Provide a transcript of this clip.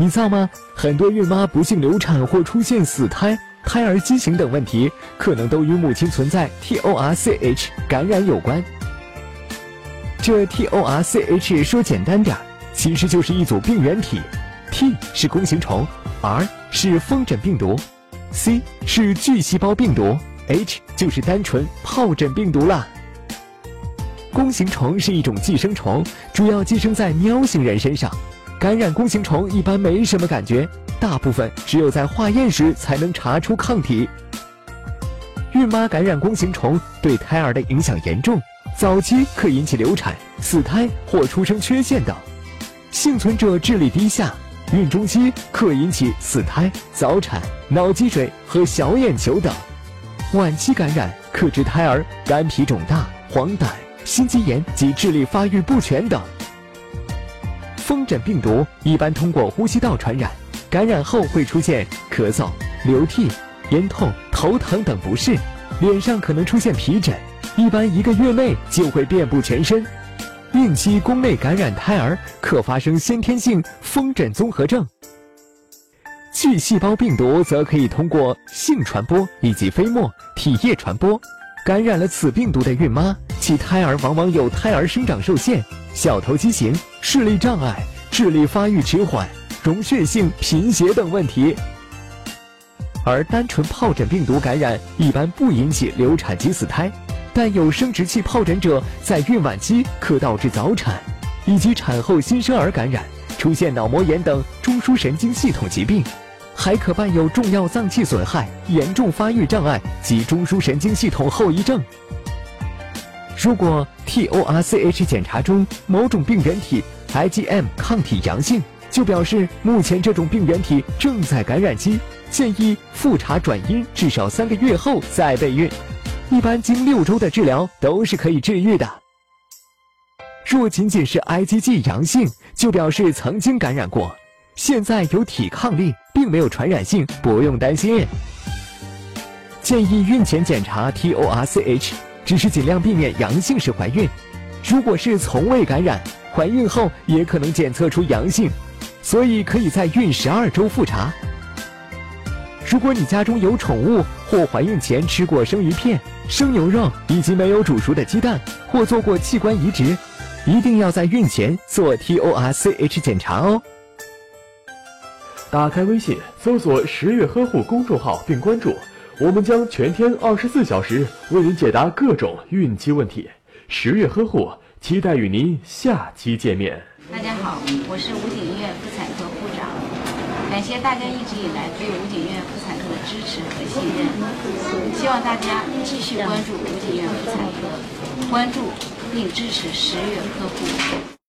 你造吗？很多孕妈不幸流产或出现死胎、胎儿畸形等问题，可能都与母亲存在 TORCH 感染有关。这 TORCH 说简单点儿，其实就是一组病原体，T 是弓形虫，R 是风疹病毒，C 是巨细胞病毒，H 就是单纯疱疹病毒啦。弓形虫是一种寄生虫，主要寄生在喵星人身上。感染弓形虫一般没什么感觉，大部分只有在化验时才能查出抗体。孕妈感染弓形虫对胎儿的影响严重，早期可引起流产、死胎或出生缺陷等；幸存者智力低下，孕中期可引起死胎、早产、脑积水和小眼球等；晚期感染可致胎儿肝脾肿大、黄疸。心肌炎及智力发育不全等。风疹病毒一般通过呼吸道传染，感染后会出现咳嗽、流涕、咽痛、头疼等不适，脸上可能出现皮疹，一般一个月内就会遍布全身。孕期宫内感染胎儿可发生先天性风疹综合症。巨细胞病毒则可以通过性传播以及飞沫、体液传播。感染了此病毒的孕妈。其胎儿往往有胎儿生长受限、小头畸形、视力障碍、智力发育迟缓、溶血性贫血等问题。而单纯疱疹病毒感染一般不引起流产及死胎，但有生殖器疱疹者在孕晚期可导致早产，以及产后新生儿感染，出现脑膜炎等中枢神经系统疾病，还可伴有重要脏器损害、严重发育障碍及中枢神经系统后遗症。如果 TORCH 检查中某种病原体 IgM 抗体阳性，就表示目前这种病原体正在感染期，建议复查转阴，至少三个月后再备孕。一般经六周的治疗都是可以治愈的。若仅仅是 IgG 阳性，就表示曾经感染过，现在有抵抗力，并没有传染性，不用担心。建议孕前检查 TORCH。只是尽量避免阳性时怀孕，如果是从未感染，怀孕后也可能检测出阳性，所以可以在孕十二周复查。如果你家中有宠物或怀孕前吃过生鱼片、生牛肉以及没有煮熟的鸡蛋，或做过器官移植，一定要在孕前做 TORCH 检查哦。打开微信，搜索“十月呵护”公众号并关注。我们将全天二十四小时为您解答各种孕期问题。十月呵护，期待与您下期见面。大家好，我是武警医院妇产科护长，感谢大家一直以来对武警医院妇产科的支持和信任，希望大家继续关注武警医院妇产科，关注并支持十月呵护。